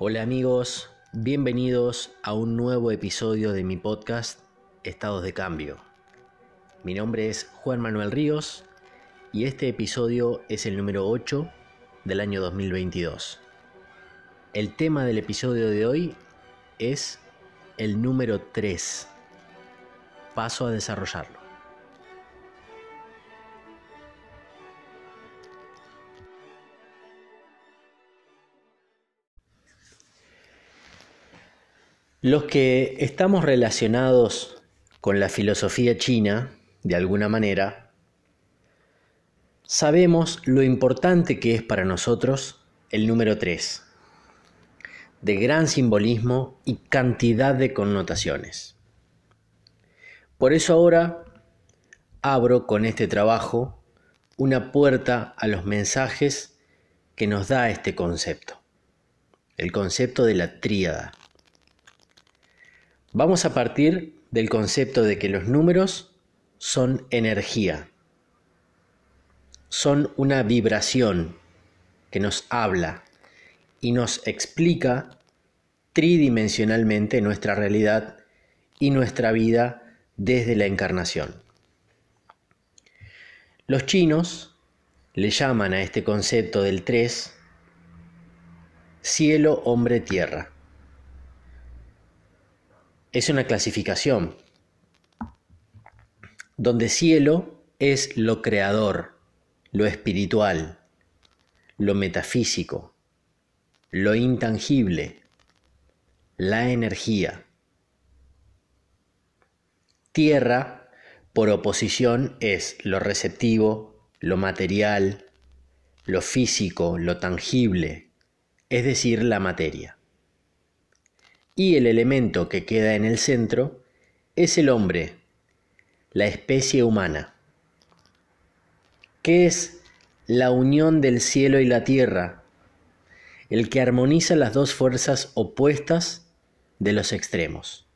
Hola amigos, bienvenidos a un nuevo episodio de mi podcast Estados de Cambio. Mi nombre es Juan Manuel Ríos y este episodio es el número 8 del año 2022. El tema del episodio de hoy es el número 3. Paso a desarrollarlo. Los que estamos relacionados con la filosofía china, de alguna manera, sabemos lo importante que es para nosotros el número 3, de gran simbolismo y cantidad de connotaciones. Por eso ahora abro con este trabajo una puerta a los mensajes que nos da este concepto, el concepto de la tríada. Vamos a partir del concepto de que los números son energía, son una vibración que nos habla y nos explica tridimensionalmente nuestra realidad y nuestra vida desde la encarnación. Los chinos le llaman a este concepto del tres cielo, hombre, tierra es una clasificación donde cielo es lo creador, lo espiritual, lo metafísico, lo intangible, la energía. Tierra, por oposición, es lo receptivo, lo material, lo físico, lo tangible, es decir, la materia y el elemento que queda en el centro es el hombre, la especie humana. ¿Qué es la unión del cielo y la tierra? El que armoniza las dos fuerzas opuestas de los extremos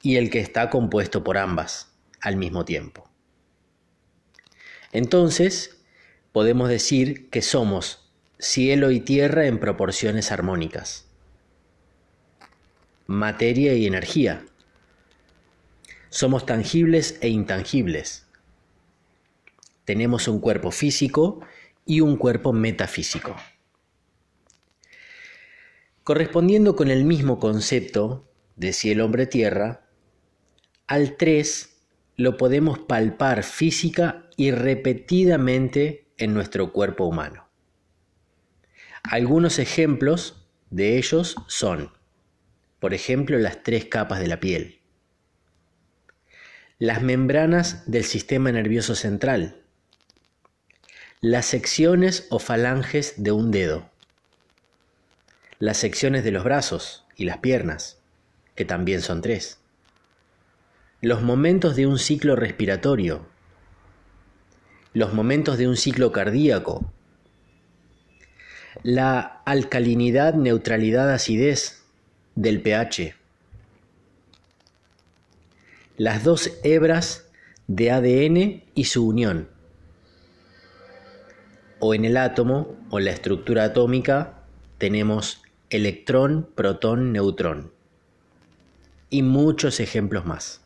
y el que está compuesto por ambas al mismo tiempo. Entonces, podemos decir que somos cielo y tierra en proporciones armónicas materia y energía. Somos tangibles e intangibles. Tenemos un cuerpo físico y un cuerpo metafísico. Correspondiendo con el mismo concepto de cielo, hombre, tierra, al 3 lo podemos palpar física y repetidamente en nuestro cuerpo humano. Algunos ejemplos de ellos son por ejemplo las tres capas de la piel, las membranas del sistema nervioso central, las secciones o falanges de un dedo, las secciones de los brazos y las piernas, que también son tres, los momentos de un ciclo respiratorio, los momentos de un ciclo cardíaco, la alcalinidad, neutralidad, acidez del pH. Las dos hebras de ADN y su unión. O en el átomo o la estructura atómica tenemos electrón, protón, neutrón. Y muchos ejemplos más.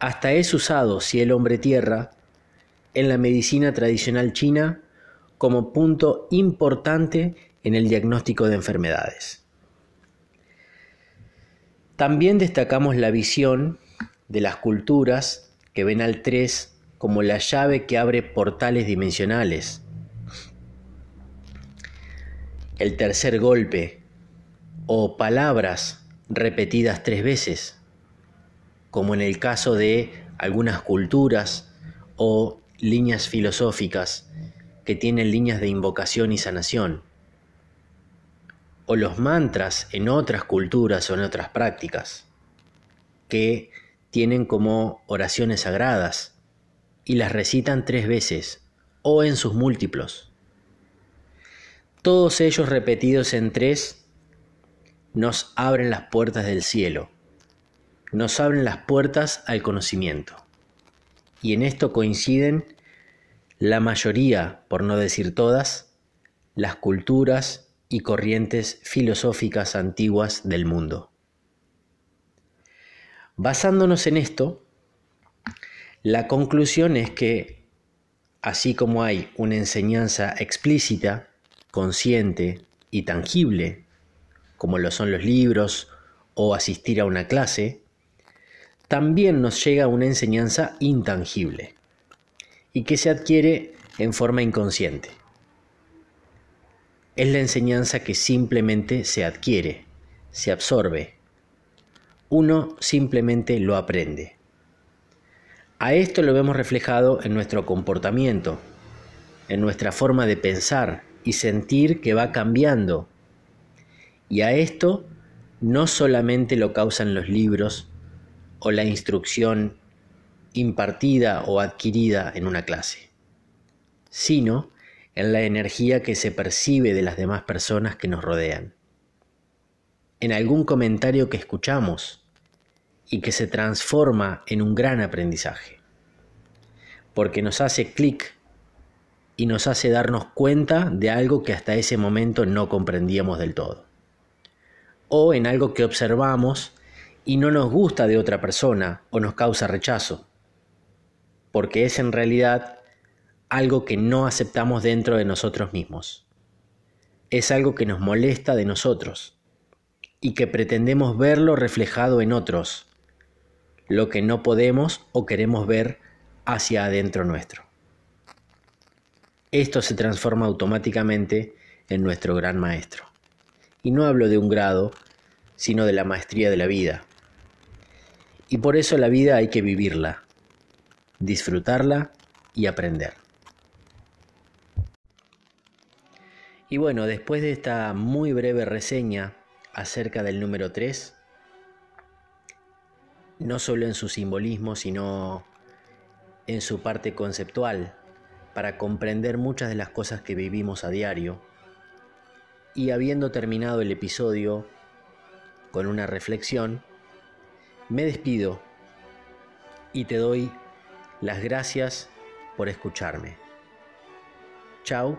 Hasta es usado cielo, hombre, tierra en la medicina tradicional china como punto importante en el diagnóstico de enfermedades. También destacamos la visión de las culturas que ven al 3 como la llave que abre portales dimensionales. El tercer golpe o palabras repetidas tres veces, como en el caso de algunas culturas o líneas filosóficas que tienen líneas de invocación y sanación o los mantras en otras culturas o en otras prácticas, que tienen como oraciones sagradas y las recitan tres veces o en sus múltiplos. Todos ellos repetidos en tres nos abren las puertas del cielo, nos abren las puertas al conocimiento. Y en esto coinciden la mayoría, por no decir todas, las culturas y corrientes filosóficas antiguas del mundo. Basándonos en esto, la conclusión es que, así como hay una enseñanza explícita, consciente y tangible, como lo son los libros o asistir a una clase, también nos llega una enseñanza intangible y que se adquiere en forma inconsciente. Es la enseñanza que simplemente se adquiere, se absorbe. Uno simplemente lo aprende. A esto lo vemos reflejado en nuestro comportamiento, en nuestra forma de pensar y sentir que va cambiando. Y a esto no solamente lo causan los libros o la instrucción impartida o adquirida en una clase, sino en la energía que se percibe de las demás personas que nos rodean, en algún comentario que escuchamos y que se transforma en un gran aprendizaje, porque nos hace clic y nos hace darnos cuenta de algo que hasta ese momento no comprendíamos del todo, o en algo que observamos y no nos gusta de otra persona o nos causa rechazo, porque es en realidad algo que no aceptamos dentro de nosotros mismos. Es algo que nos molesta de nosotros y que pretendemos verlo reflejado en otros, lo que no podemos o queremos ver hacia adentro nuestro. Esto se transforma automáticamente en nuestro gran maestro. Y no hablo de un grado, sino de la maestría de la vida. Y por eso la vida hay que vivirla, disfrutarla y aprender. Y bueno, después de esta muy breve reseña acerca del número 3, no solo en su simbolismo, sino en su parte conceptual, para comprender muchas de las cosas que vivimos a diario, y habiendo terminado el episodio con una reflexión, me despido y te doy las gracias por escucharme. Chao